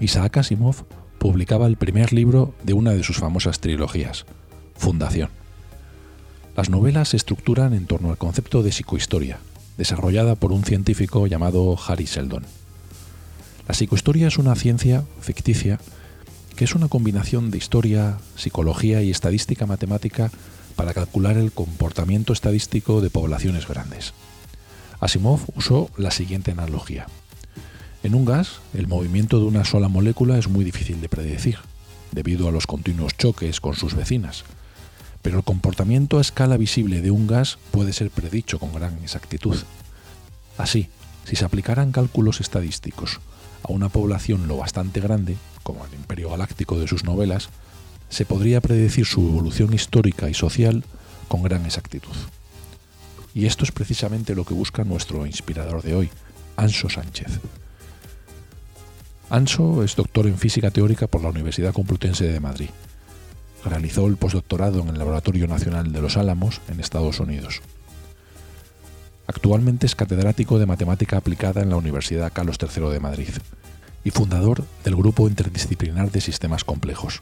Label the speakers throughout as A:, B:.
A: Isaac Asimov publicaba el primer libro de una de sus famosas trilogías, Fundación. Las novelas se estructuran en torno al concepto de psicohistoria, desarrollada por un científico llamado Harry Seldon. La psicohistoria es una ciencia ficticia que es una combinación de historia, psicología y estadística matemática para calcular el comportamiento estadístico de poblaciones grandes. Asimov usó la siguiente analogía. En un gas, el movimiento de una sola molécula es muy difícil de predecir, debido a los continuos choques con sus vecinas, pero el comportamiento a escala visible de un gas puede ser predicho con gran exactitud. Así, si se aplicaran cálculos estadísticos a una población lo bastante grande, como el Imperio Galáctico de sus novelas, se podría predecir su evolución histórica y social con gran exactitud. Y esto es precisamente lo que busca nuestro inspirador de hoy, Anso Sánchez. Anso es doctor en física teórica por la Universidad Complutense de Madrid. Realizó el postdoctorado en el Laboratorio Nacional de los Álamos, en Estados Unidos. Actualmente es catedrático de matemática aplicada en la Universidad Carlos III de Madrid y fundador del Grupo Interdisciplinar de Sistemas Complejos.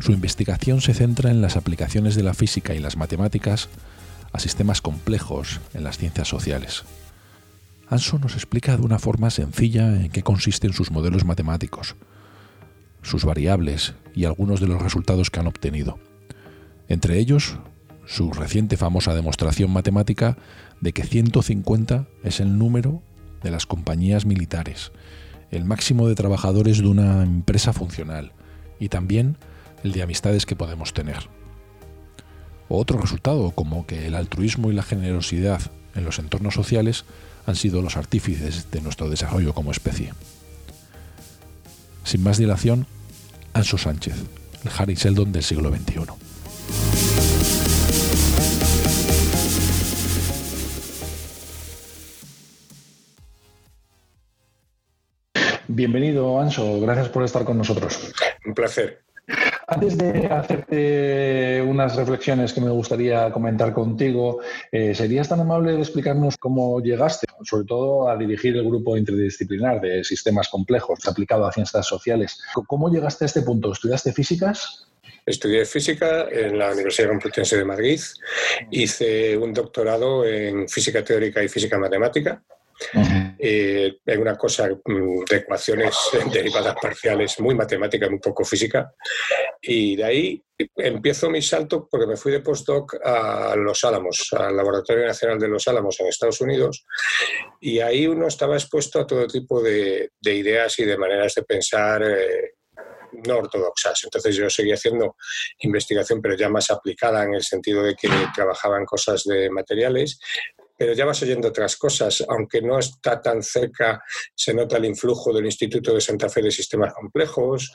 A: Su investigación se centra en las aplicaciones de la física y las matemáticas a sistemas complejos en las ciencias sociales. Anso nos explica de una forma sencilla en qué consisten sus modelos matemáticos, sus variables y algunos de los resultados que han obtenido. Entre ellos, su reciente famosa demostración matemática de que 150 es el número de las compañías militares, el máximo de trabajadores de una empresa funcional y también el de amistades que podemos tener. Otro resultado, como que el altruismo y la generosidad en los entornos sociales han sido los artífices de nuestro desarrollo como especie. Sin más dilación, Anso Sánchez, el Harry Seldon del siglo XXI.
B: Bienvenido, Anso. Gracias por estar con nosotros.
C: Un placer.
B: Antes de hacerte unas reflexiones que me gustaría comentar contigo, eh, ¿serías tan amable de explicarnos cómo llegaste, sobre todo a dirigir el grupo interdisciplinar de sistemas complejos aplicado a ciencias sociales? ¿Cómo llegaste a este punto? ¿Estudiaste físicas?
C: Estudié física en la Universidad Complutense de Madrid. Hice un doctorado en física teórica y física matemática. Uh -huh. eh, en una cosa mm, de ecuaciones derivadas parciales muy matemática, muy poco física. Y de ahí empiezo mi salto porque me fui de postdoc a Los Álamos, al Laboratorio Nacional de Los Álamos en Estados Unidos. Y ahí uno estaba expuesto a todo tipo de, de ideas y de maneras de pensar. Eh, no ortodoxas. Entonces yo seguí haciendo investigación, pero ya más aplicada en el sentido de que trabajaba en cosas de materiales, pero ya vas oyendo otras cosas. Aunque no está tan cerca, se nota el influjo del Instituto de Santa Fe de Sistemas Complejos.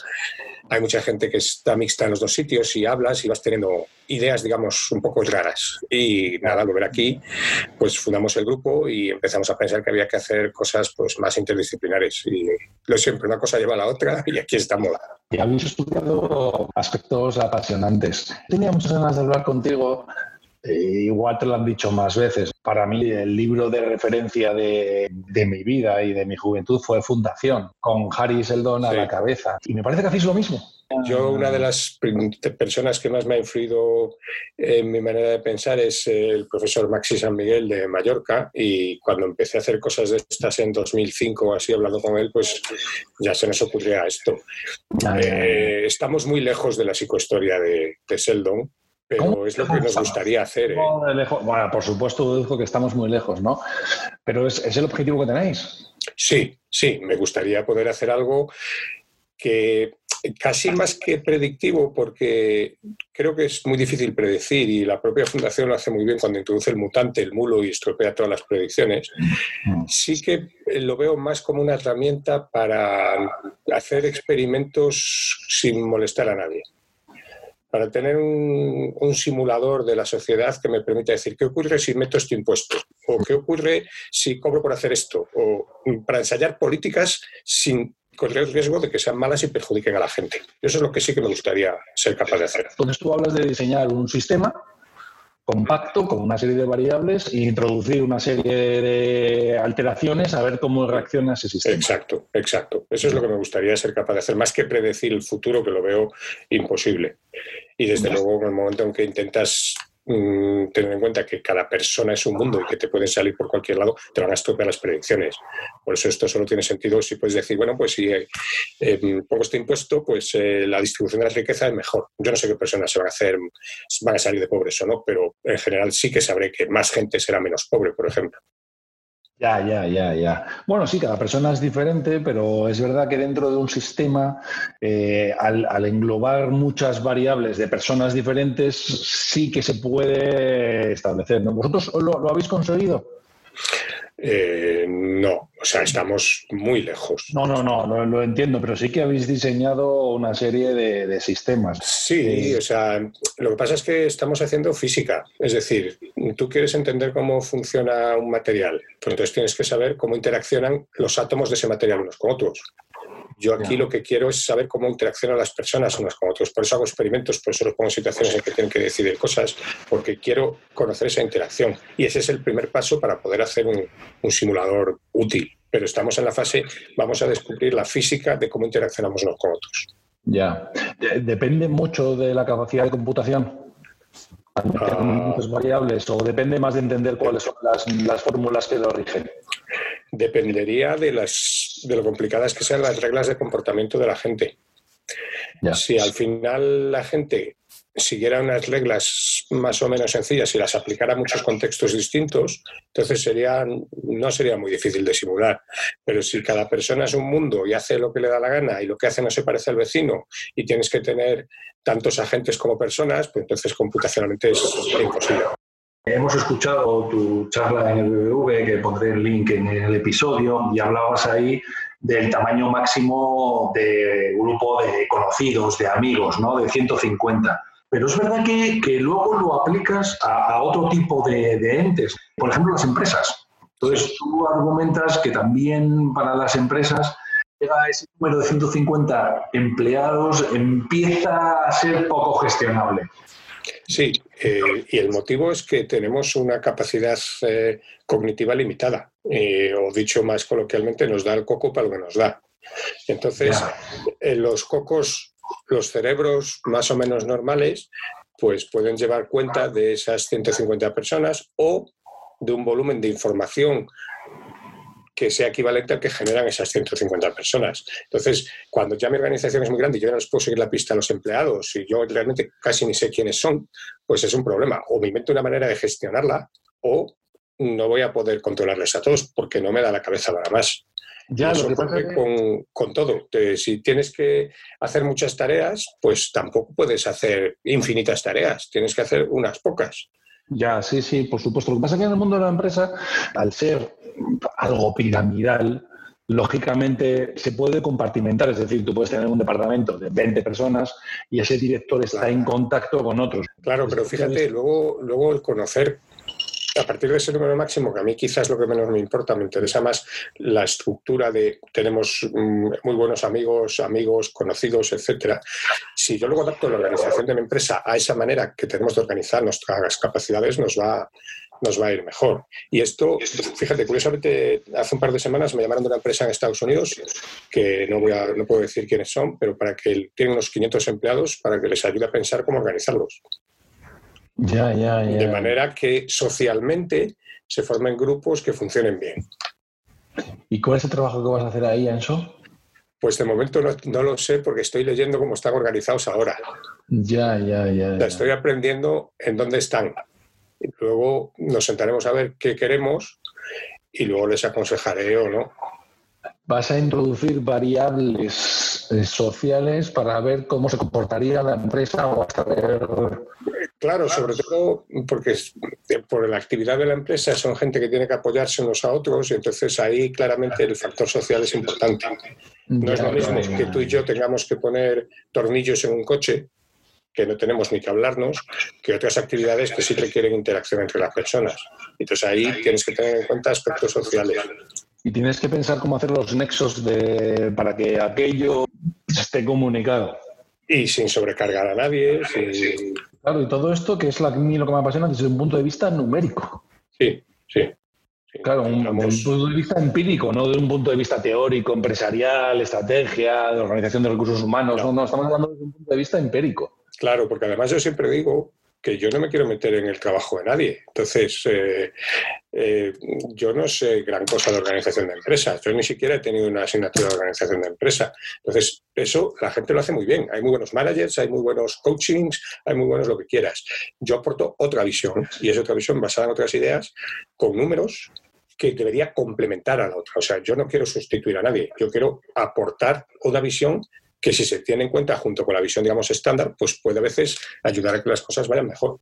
C: Hay mucha gente que está mixta en los dos sitios y hablas y vas teniendo ideas, digamos, un poco raras. Y nada, al volver aquí, pues fundamos el grupo y empezamos a pensar que había que hacer cosas pues, más interdisciplinares. Y lo siempre, una cosa lleva a la otra y aquí estamos.
B: Y habéis estudiado aspectos apasionantes. Tenía muchas ganas de hablar contigo eh, igual te lo han dicho más veces. Para mí el libro de referencia de, de mi vida y de mi juventud fue Fundación, con Harry Seldon a sí. la cabeza. Y me parece que hacéis lo mismo.
C: Yo, una de las personas que más me ha influido en mi manera de pensar es el profesor Maxi San Miguel de Mallorca y cuando empecé a hacer cosas de estas en 2005 así hablando con él, pues ya se nos ocurría esto. Eh, estamos muy lejos de la psicohistoria de, de Seldon, pero es lo que nos gustaría hacer. ¿eh?
B: Bueno, por supuesto, deduzco que estamos muy lejos, ¿no? Pero ¿es, ¿es, el objetivo que tenéis?
C: Sí, sí, me gustaría poder hacer algo que casi más que predictivo, porque creo que es muy difícil predecir y la propia fundación lo hace muy bien cuando introduce el mutante, el mulo y estropea todas las predicciones. Mm. Sí que lo veo más como una herramienta para hacer experimentos sin molestar a nadie para tener un, simulador de la sociedad que me permita decir qué ocurre si meto este impuesto o qué ocurre si cobro por hacer esto o para ensayar políticas sin correr el riesgo de que sean malas y perjudiquen a la gente. Eso es lo que sí que me gustaría ser capaz de hacer.
B: Entonces tú hablas de diseñar un sistema compacto con una serie de variables e introducir una serie de alteraciones a ver cómo reacciona ese sistema.
C: Exacto, exacto. Eso es lo que me gustaría ser capaz de hacer, más que predecir el futuro, que lo veo imposible. Y desde luego, en el momento en que intentas Mm, tener en cuenta que cada persona es un mundo y que te pueden salir por cualquier lado, te van a estropear las predicciones. Por eso esto solo tiene sentido si puedes decir, bueno, pues si eh, em, pongo este impuesto, pues eh, la distribución de la riqueza es mejor. Yo no sé qué personas se van a hacer, van a salir de pobres o no, pero en general sí que sabré que más gente será menos pobre, por ejemplo.
B: Ya, ya, ya, ya. Bueno, sí, cada persona es diferente, pero es verdad que dentro de un sistema, eh, al, englobar muchas variables de personas diferentes, sí que se puede establecer. ¿Vosotros lo habéis conseguido?
C: Eh, no, o sea, estamos muy lejos.
B: No, no, no, lo, entiendo, pero sí que habéis diseñado una serie de, sistemas.
C: Sí, o sea, lo que pasa es que estamos haciendo física, es decir, tú quieres entender cómo funciona un material, pues entonces tienes que saber cómo interaccionan los átomos de ese material unos con otros. Yo aquí lo que quiero es saber cómo interaccionan las personas unas con otros. Por eso hago experimentos, por eso los pongo en situaciones en que tienen que decidir cosas, porque quiero conocer esa interacción. Y ese es el primer paso para poder hacer un, simulador útil. Pero estamos en la fase, vamos a descubrir la física de cómo interaccionamos unos con otros.
B: Ya. Depende mucho de la capacidad de computación. Ah. muchas variables o depende más de entender cuáles son las, las fórmulas que lo rigen
C: dependería de, las, de lo complicadas que sean las reglas de comportamiento de la gente. Si al final la gente siguiera unas reglas más o menos sencillas y las aplicara a muchos contextos distintos, entonces sería, no sería muy difícil de simular. Pero si cada persona es un mundo y hace lo que le da la gana y lo que hace no se parece al vecino y tienes que tener tantos agentes como personas, pues entonces computacionalmente es imposible.
B: Hemos escuchado tu charla en el BBV, que pondré el link en el episodio, y hablabas ahí del tamaño máximo de grupo de conocidos, de amigos, ¿no? De 150. Pero es verdad que, luego lo aplicas a, otro tipo de, de, entes, por ejemplo, las empresas. Entonces, tú argumentas que también para las empresas llega ese número de 150 empleados, empieza a ser poco gestionable.
C: Sí, eh, y el motivo es que tenemos una capacidad eh, cognitiva limitada, eh, o dicho más coloquialmente, nos da el coco para lo que nos da. Entonces, en los cocos, los cerebros más o menos normales, pues pueden llevar cuenta de esas 150 personas o de un volumen de información que sea equivalente al que generan esas 150 personas. Entonces, cuando ya mi organización es muy grande y yo no les puedo seguir la pista a los empleados y yo realmente casi ni sé quiénes son, pues es un problema. O me invento una manera de gestionarla o no voy a poder controlarles a todos porque no me da la cabeza para más. Ya, lo que pasa con, con, todo. si tienes que hacer muchas tareas, pues tampoco puedes hacer infinitas tareas. Tienes que hacer unas pocas.
B: Ya, sí, sí, por supuesto. Lo que pasa es que en el mundo de la empresa, al ser algo piramidal, lógicamente se puede compartimentar, es decir, tú puedes tener un departamento de 20 personas y ese director está en contacto con otros.
C: Claro, pero fíjate, luego, luego el conocer a partir de ese número máximo, que a mí quizás lo que menos me importa, me interesa más la estructura de tenemos mm, muy buenos amigos, amigos, conocidos, etcétera. Si yo luego adapto la organización de mi empresa a esa manera que tenemos de organizar nuestras capacidades, nos va, nos va a ir mejor. Y esto, fíjate, curiosamente, hace un par de semanas me llamaron de una empresa en Estados Unidos, que no, voy a, no puedo decir quiénes son, pero para que tienen unos 500 empleados para que les ayude a pensar cómo organizarlos.
B: Ya, ya, ya.
C: De manera que socialmente se formen grupos que funcionen bien.
B: ¿Y cuál es el trabajo que vas a hacer ahí, Anso?
C: Pues de momento no, lo sé porque estoy leyendo cómo están organizados ahora.
B: Ya, ya, ya.
C: Estoy aprendiendo en dónde están. Y luego nos sentaremos a ver qué queremos y luego les aconsejaré o no.
B: vas a introducir variables eh, sociales para ver cómo se comportaría la empresa o hasta ver...
C: Claro, sobre todo porque eh, por la actividad de la empresa son gente que tiene que apoyarse unos a otros y entonces ahí claramente el factor social es importante. No es lo mismo que tú y yo tengamos que poner tornillos en un coche que no tenemos ni que hablarnos, que otras actividades que sí requieren interacción entre las personas. Entonces ahí tienes que tener en cuenta aspectos sociales.
B: Y tienes que pensar cómo hacer los nexos de, para que aquello esté comunicado.
C: Y sin sobrecargar a nadie.
B: Claro, y todo esto que es a mí lo que me apasiona desde un punto de vista numérico.
C: Sí, sí.
B: Claro, un, desde un punto de vista empírico, no de un punto de vista teórico, empresarial, estrategia, de organización de recursos humanos. No, no, estamos hablando desde un punto de vista empírico.
C: Claro, porque además yo siempre digo que yo no me quiero meter en el trabajo de nadie. Entonces, eh, eh, yo no sé gran cosa de organización de empresas. Yo ni siquiera he tenido una asignatura de organización de empresa. Entonces, eso la gente lo hace muy bien. Hay muy buenos managers, hay muy buenos coachings, hay muy buenos lo que quieras. Yo aporto otra visión y es otra visión basada en otras ideas con números que debería complementar a la otra. O sea, yo no quiero sustituir a nadie. Yo quiero aportar una visión que si se tiene en cuenta junto con la visión, digamos, estándar, pues puede a veces ayudar a que las cosas vayan mejor.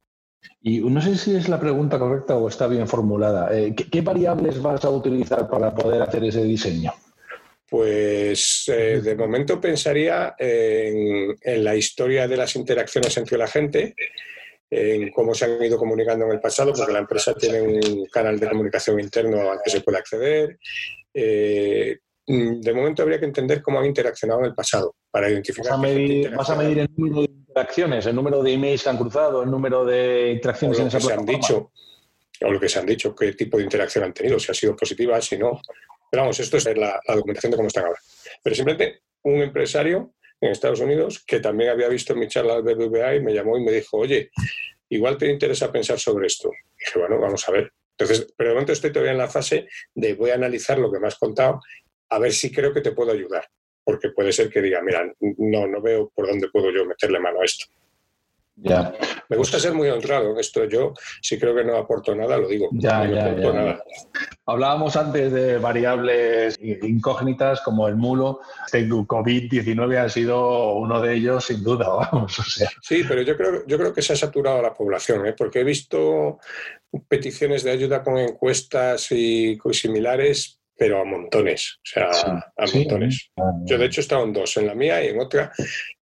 B: Y no sé si es la pregunta correcta o está bien formulada. Eh, ¿qué, variables vas a utilizar para poder hacer ese diseño?
C: Pues eh, de momento pensaría en, la historia de las interacciones entre la gente, en cómo se han ido comunicando en el pasado, porque la empresa tiene un canal de comunicación interno al que se puede acceder, eh, Mm, de momento habría que entender cómo han interaccionado en el pasado para identificar.
B: Vas a medir, vas a medir el número de interacciones, el número de emails que han cruzado, el número de interacciones en esa
C: que se han dicho o lo que se han dicho, qué tipo de interacción han tenido, si ha sido positiva, si no. Pero vamos, esto es la, documentación de cómo están ahora. Pero simplemente un empresario en Estados Unidos que también había visto mi charla al BBVA y me llamó y me dijo, oye, igual te interesa pensar sobre esto. Y dije, bueno, vamos a ver. Entonces, pero de momento estoy todavía en la fase de voy a analizar lo que me has contado a ver si creo que te puedo ayudar, porque puede ser que diga, mira, no, no veo por dónde puedo yo meterle mano a esto.
B: Ya.
C: Me gusta ser muy honrado en esto. Yo, si creo que no aporto nada, lo digo.
B: Ya, ya, ya. Hablábamos antes de variables incógnitas como el mulo. Este COVID-19 ha sido uno de ellos, sin duda. Vamos, o sea.
C: Sí, pero yo creo, yo creo que se ha saturado la población, ¿eh? porque he visto peticiones de ayuda con encuestas y similares pero a montones, o sea, a montones. Yo de hecho he estado en dos, en la mía y en otra,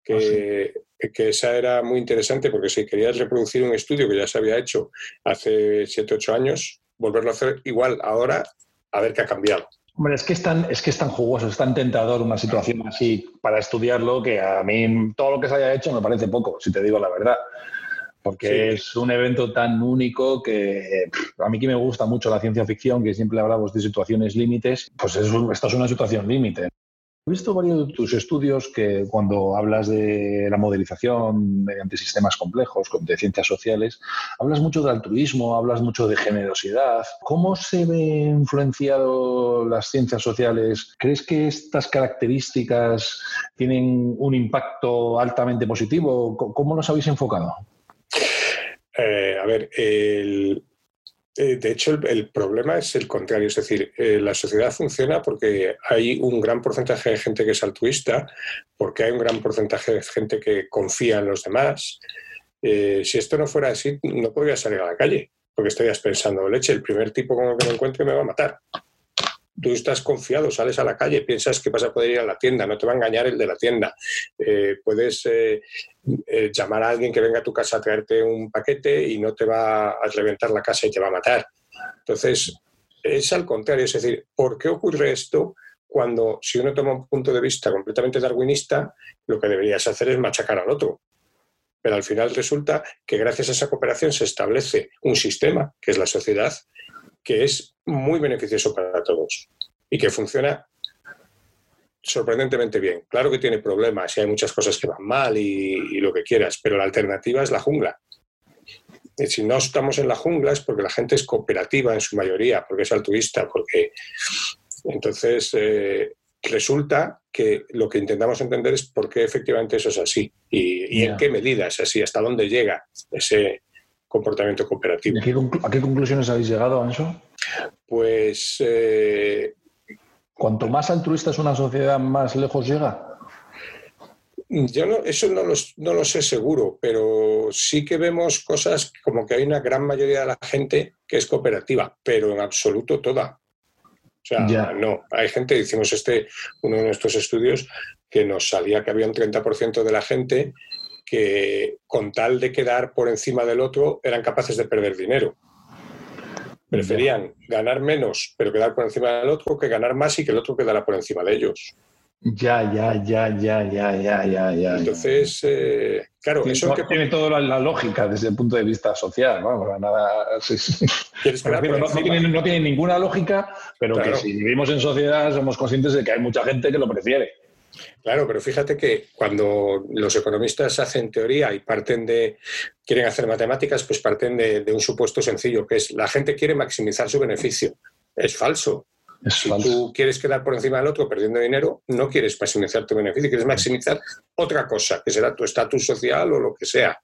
C: que, ah, que esa era muy interesante porque si querías reproducir un estudio que ya se había hecho hace 7, 8 años, volverlo a hacer igual ahora, a ver qué ha cambiado.
B: Hombre, es que es tan, es que es tan jugoso, es tan tentador una situación así para estudiarlo que a mí todo lo que se haya hecho me parece poco, si te digo la verdad porque es un evento tan único que a mí que me gusta mucho la ciencia ficción, que siempre hablamos de situaciones límites, pues es, esta es una situación límite. He visto varios de tus estudios que cuando hablas de la modelización mediante sistemas complejos, de ciencias sociales, hablas mucho de altruismo, hablas mucho de generosidad. ¿Cómo se ven influenciado las ciencias sociales? ¿Crees que estas características tienen un impacto altamente positivo? ¿Cómo los habéis enfocado?
C: Eh, a ver, eh, de hecho el, problema es el contrario, es decir, eh, la sociedad funciona porque hay un gran porcentaje de gente que es altruista, porque hay un gran porcentaje de gente que confía en los demás. si esto no fuera así, no podría salir a la calle, porque estarías pensando, leche, el primer tipo con el que me encuentre me va a matar tú estás confiado, sales a la calle, piensas que vas a poder ir a la tienda, no te va a engañar el de la tienda. Eh, puedes eh, eh, llamar a alguien que venga a tu casa a traerte un paquete y no te va a reventar la casa y te va a matar. Entonces, es al contrario, es decir, ¿por qué ocurre esto? Cuando si uno toma un punto de vista completamente darwinista, lo que deberías hacer es machacar al otro. Pero al final resulta que gracias a esa cooperación se establece un sistema, que es la sociedad, que es muy beneficioso para todos y que funciona sorprendentemente bien. Claro que tiene problemas y hay muchas cosas que van mal y, lo que quieras, pero la alternativa es la jungla. Y si no estamos en la jungla es porque la gente es cooperativa en su mayoría, porque es altruista, porque entonces eh, resulta que lo que intentamos entender es por qué efectivamente eso es así y, en qué medida es así, hasta dónde llega ese, comportamiento cooperativo.
B: ¿A qué, conclusiones habéis llegado, Anso?
C: Pues eh,
B: Cuanto más altruista es una sociedad, más lejos llega.
C: Yo no, eso no, no lo sé seguro, pero sí que vemos cosas como que hay una gran mayoría de la gente que es cooperativa, pero en absoluto toda. O sea, no, hay gente, hicimos este, uno de nuestros estudios, que nos salía que había un 30% de la gente que con tal de quedar por encima del otro eran capaces de perder dinero. Preferían ganar menos, pero quedar por encima del otro, que ganar más y que el otro quedara por encima de ellos.
B: Ya, ya, ya, ya, ya, ya, ya, ya.
C: Entonces, eh, claro, eso
B: que tiene toda la, lógica desde el punto de vista social, ¿no? Nada, no, tiene, ninguna lógica, pero que si vivimos en sociedad somos conscientes de que hay mucha gente que lo prefiere.
C: Claro, pero fíjate que cuando los economistas hacen teoría y parten de, quieren hacer matemáticas, pues parten de, de un supuesto sencillo, que es la gente quiere maximizar su beneficio. Es falso si tú quieres quedar por encima del otro perdiendo dinero, no quieres maximizar tu beneficio, quieres maximizar otra cosa, que será tu estatus social o lo que sea.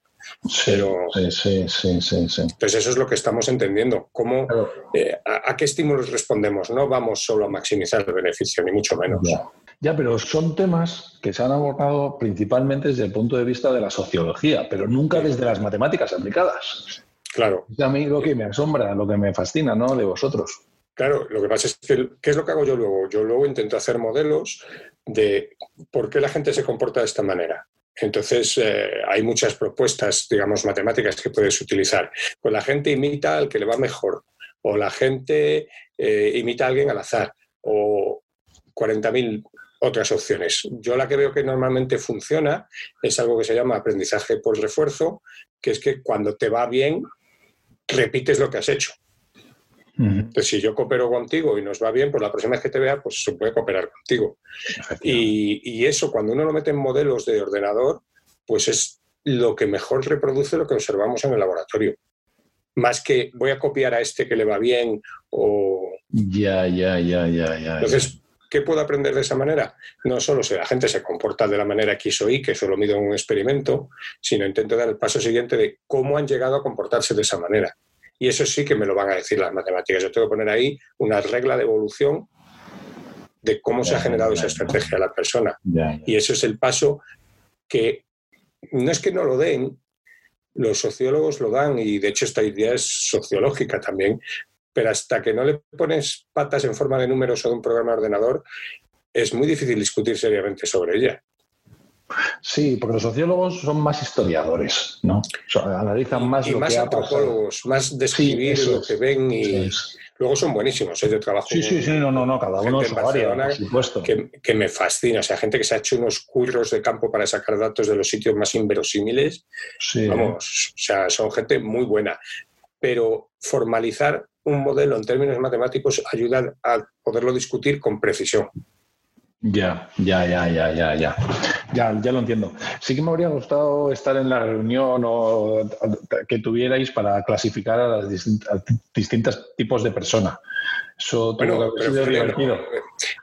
B: Sí, sí, sí, sí,
C: Entonces eso es lo que estamos entendiendo. ¿Cómo, eh, a, qué estímulos respondemos? No vamos solo a maximizar el beneficio, ni mucho menos.
B: Ya. Pero son temas que se han abordado principalmente desde el punto de vista de la sociología, pero nunca desde las matemáticas aplicadas.
C: Claro.
B: a mí lo que me asombra, lo que me fascina, ¿no? De vosotros.
C: Claro, lo que pasa es que, ¿qué es lo que hago yo luego? Yo luego intento hacer modelos de por qué la gente se comporta de esta manera. Entonces, eh, hay muchas propuestas, digamos, matemáticas que puedes utilizar. Pues la gente imita al que le va mejor, o la gente eh, imita a alguien al azar, o 40.000 otras opciones. Yo la que veo que normalmente funciona es algo que se llama aprendizaje por refuerzo, que es que cuando te va bien, repites lo que has hecho. Entonces, si yo coopero contigo y nos va bien, pues la próxima vez que te vea, pues se puede cooperar contigo. Y, eso, cuando uno lo mete en modelos de ordenador, pues es lo que mejor reproduce lo que observamos en el laboratorio. Más que voy a copiar a este que le va bien o...
B: Ya, ya, ya, ya, ya.
C: Entonces, ¿qué puedo aprender de esa manera? No solo si la gente se comporta de la manera X o Y, que solo mido en un experimento, sino intento dar el paso siguiente de cómo han llegado a comportarse de esa manera. Y eso sí que me lo van a decir las matemáticas. Yo tengo que poner ahí una regla de evolución de cómo se ha generado esa estrategia a la persona. Y eso es el paso que no es que no lo den, los sociólogos lo dan y de hecho esta idea es sociológica también, pero hasta que no le pones patas en forma de números o de un programa de ordenador, es muy difícil discutir seriamente sobre ella.
B: Sí, porque los sociólogos son más historiadores, ¿no? analizan más
C: y más antropólogos, más describir lo que ven y luego son buenísimos. ¿eh? Yo trabajo
B: sí, sí, sí, no, no, no, cada uno su área, por supuesto.
C: Que, que, me fascina, o sea, gente que se ha hecho unos curros de campo para sacar datos de los sitios más inverosímiles. Sí. Vamos, o sea, son gente muy buena. Pero formalizar un modelo en términos matemáticos ayuda a poderlo discutir con precisión.
B: Ya, ya, ya, ya, ya, ya. Ya, ya lo entiendo. Sí que me habría gustado estar en la reunión o que tuvierais para clasificar a las distintos tipos de persona. Eso bueno,
C: divertido.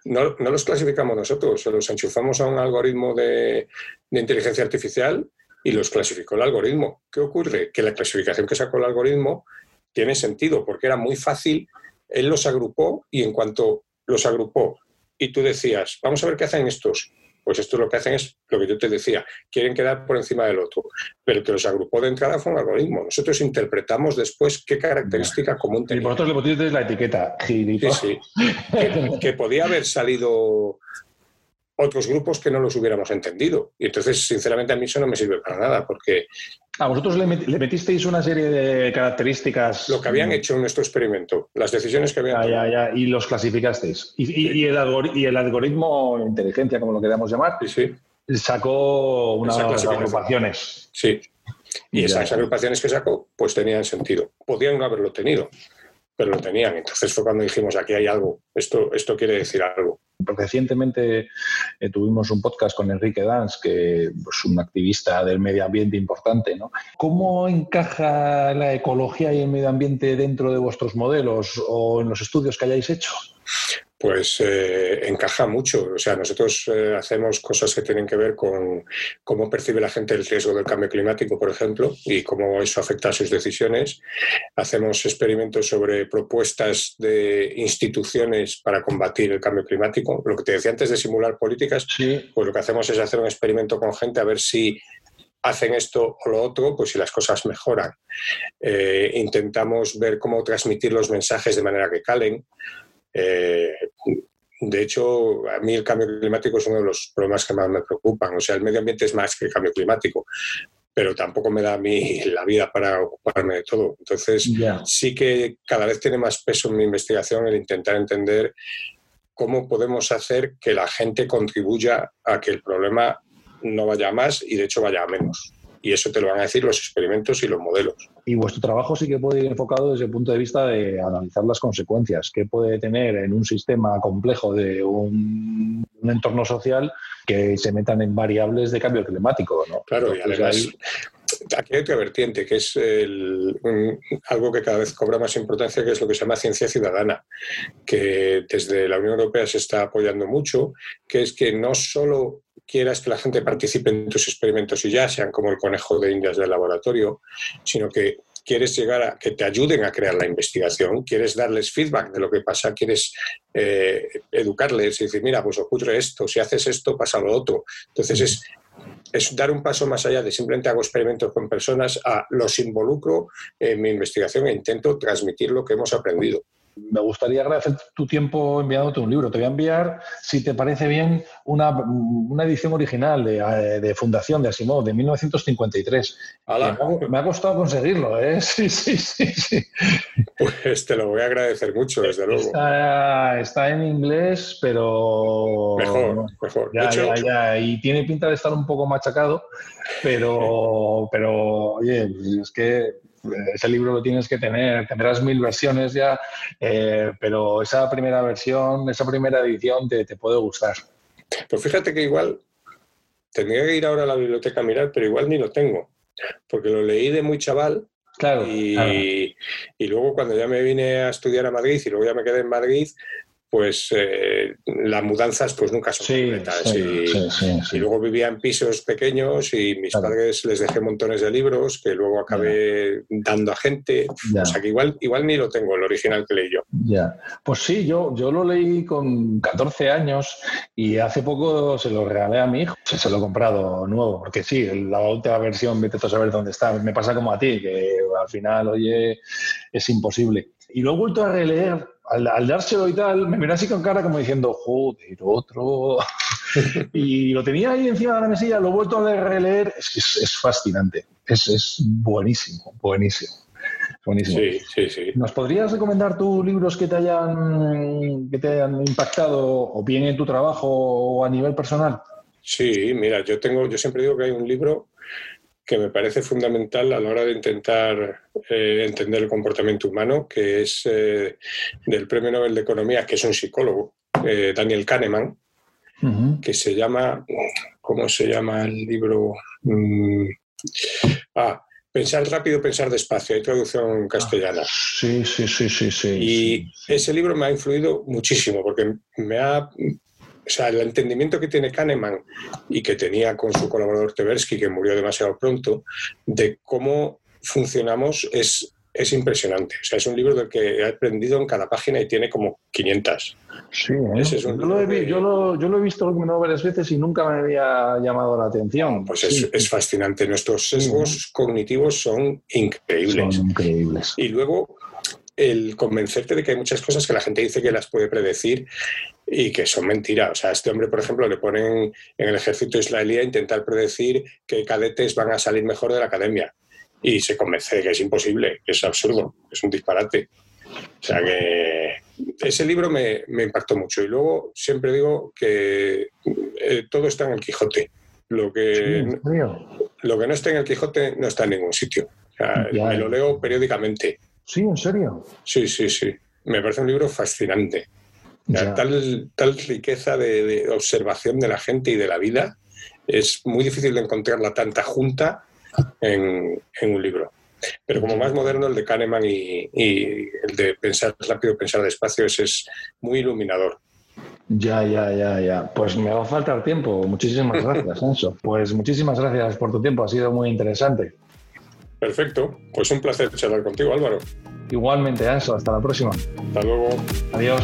C: No, no, los clasificamos nosotros, se los enchufamos a un algoritmo de, de inteligencia artificial y los clasificó el algoritmo. ¿Qué ocurre? Que la clasificación que sacó el algoritmo tiene sentido, porque era muy fácil, él los agrupó y en cuanto los agrupó y tú decías, vamos a ver qué hacen estos. Pues esto lo que hacen es lo que yo te decía, quieren quedar por encima del otro. Pero el que los agrupó de entrada fue un algoritmo. Nosotros interpretamos después qué característica común tenía.
B: Y vosotros le la etiqueta,
C: Sí, sí. que, podía haber salido otros grupos que no los hubiéramos entendido. Y entonces, sinceramente, a mí eso no me sirve para nada, porque...
B: ¿A vosotros le, metisteis una serie de características?
C: Lo que habían hecho en nuestro experimento, las decisiones que habían
B: tomado. Ya, ya, y los clasificasteis. Y, el, algoritmo, inteligencia, como lo queramos llamar,
C: sí,
B: sacó unas agrupaciones.
C: Sí. Y esas agrupaciones que sacó, pues tenían sentido. Podían no haberlo tenido, pero lo tenían. Entonces fue cuando dijimos, aquí hay algo, esto, esto quiere decir algo.
B: Recientemente eh, tuvimos un podcast con Enrique Dans, que es un activista del medio ambiente importante. ¿no? ¿Cómo encaja la ecología y el medio ambiente dentro de vuestros modelos o en los estudios que hayáis hecho?
C: Pues eh, encaja mucho. O sea, nosotros eh, hacemos cosas que tienen que ver con cómo percibe la gente el riesgo del cambio climático, por ejemplo, y cómo eso afecta a sus decisiones. Hacemos experimentos sobre propuestas de instituciones para combatir el cambio climático. Lo que te decía antes de simular políticas, pues lo que hacemos es hacer un experimento con gente a ver si hacen esto o lo otro, pues si las cosas mejoran. Eh, intentamos ver cómo transmitir los mensajes de manera que calen. Eh, de hecho, a mí el cambio climático es uno de los problemas que más me preocupan. O sea, el medio ambiente es más que el cambio climático, pero tampoco me da a mí la vida para ocuparme de todo. Entonces, sí que cada vez tiene más peso en mi investigación el intentar entender cómo podemos hacer que la gente contribuya a que el problema no vaya a más y de hecho vaya a menos. Y eso te lo van a decir los experimentos y los modelos.
B: Y vuestro trabajo sí que puede ir enfocado desde el punto de vista de analizar las consecuencias que puede tener en un sistema complejo de un, entorno social que se metan en variables de cambio climático. ¿no?
C: Claro, y además, aquí hay otra vertiente, que es algo que cada vez cobra más importancia, que es lo que se llama ciencia ciudadana, que desde la Unión Europea se está apoyando mucho, que es que no solo quieras que la gente participe en tus experimentos y ya sean como el conejo de indias del laboratorio, sino que quieres llegar a que te ayuden a crear la investigación, quieres darles feedback de lo que pasa, quieres eh, educarles y decir, mira, pues ocurre esto, si haces esto, pasa lo otro. Entonces es, es dar un paso más allá de simplemente hago experimentos con personas, a los involucro en mi investigación e intento transmitir lo que hemos aprendido
B: me gustaría agradecer tu tiempo enviándote un libro. Te voy a enviar, si te parece bien, una, edición original de, de, Fundación de Asimov de 1953. Me, ha, costado conseguirlo, ¿eh? Sí, sí, sí, sí.
C: Pues te lo voy a agradecer mucho, desde luego.
B: Está, en inglés, pero...
C: Mejor, mejor.
B: Ya, ya, ya. Y tiene pinta de estar un poco machacado, pero, pero oye, es que ese libro lo tienes que tener, tendrás mil versiones ya, eh, pero esa primera versión, esa primera edición te, puede gustar.
C: Pues fíjate que igual tendría que ir ahora a la biblioteca a mirar, pero igual ni lo tengo, porque lo leí de muy chaval.
B: Claro
C: y, y luego cuando ya me vine a estudiar a Madrid y luego ya me quedé en Madrid, pues eh, las mudanzas pues nunca son completas. y, luego vivía en pisos pequeños y mis padres les dejé montones de libros que luego acabé dando a gente. O sea que igual, igual ni lo tengo, el original que leí yo.
B: Ya. Pues sí, yo, yo lo leí con 14 años y hace poco se lo regalé a mi hijo. Se lo he comprado nuevo, porque sí, la última versión, vete a saber dónde está. Me pasa como a ti, que al final, oye, es imposible. Y lo he vuelto a releer al, dárselo y tal, me miró así con cara como diciendo, joder, otro. y lo tenía ahí encima de la mesilla, lo he vuelto a releer, es que es, fascinante, es, es, buenísimo, buenísimo. Buenísimo.
C: Sí, sí, sí.
B: ¿Nos podrías recomendar tus libros que te hayan que te hayan impactado o bien en tu trabajo o a nivel personal?
C: Sí, mira, yo tengo, yo siempre digo que hay un libro que me parece fundamental a la hora de intentar eh, entender el comportamiento humano, que es eh, del Premio Nobel de Economía, que es un psicólogo, eh, Daniel Kahneman, que se llama, ¿cómo se llama el libro? Mm, ah, Pensar rápido, pensar despacio, hay traducción castellana.
B: Sí, sí, sí, sí, sí.
C: Y ese libro me ha influido muchísimo porque me ha o sea, el entendimiento que tiene Kahneman y que tenía con su colaborador Tversky, que murió demasiado pronto, de cómo funcionamos es, es impresionante. O sea, es un libro del que he aprendido en cada página y tiene como 500.
B: Sí, ¿eh? yo, lo he, yo, lo, he, visto varias veces y nunca me había llamado la atención.
C: Pues es, es, fascinante. Nuestros sesgos cognitivos son increíbles.
B: Son increíbles.
C: Y luego el convencerte de que hay muchas cosas que la gente dice que las puede predecir y que son mentiras. O sea, a este hombre, por ejemplo, le ponen en el ejército israelí a intentar predecir que cadetes van a salir mejor de la academia. Y se convence de que es imposible, que es absurdo, que es un disparate. O sea que ese libro me, impactó mucho. Y luego siempre digo que eh, todo está en el Quijote. Lo que, lo que no está en el Quijote no está en ningún sitio. me lo leo periódicamente.
B: Sí, en serio.
C: Sí, sí, sí. Me parece un libro fascinante. Tal, tal riqueza de, observación de la gente y de la vida es muy difícil de encontrarla tanta junta en, un libro. Pero como más moderno, el de Kahneman y, el de pensar rápido, pensar despacio, ese es muy iluminador.
B: Ya, ya, ya, ya. Pues me va a faltar tiempo. Muchísimas gracias, Enzo. Pues muchísimas gracias por tu tiempo. Ha sido muy interesante.
C: Perfecto. Pues un placer charlar contigo, Álvaro.
B: Igualmente, Anso. Hasta la próxima.
C: Hasta luego.
B: Adiós.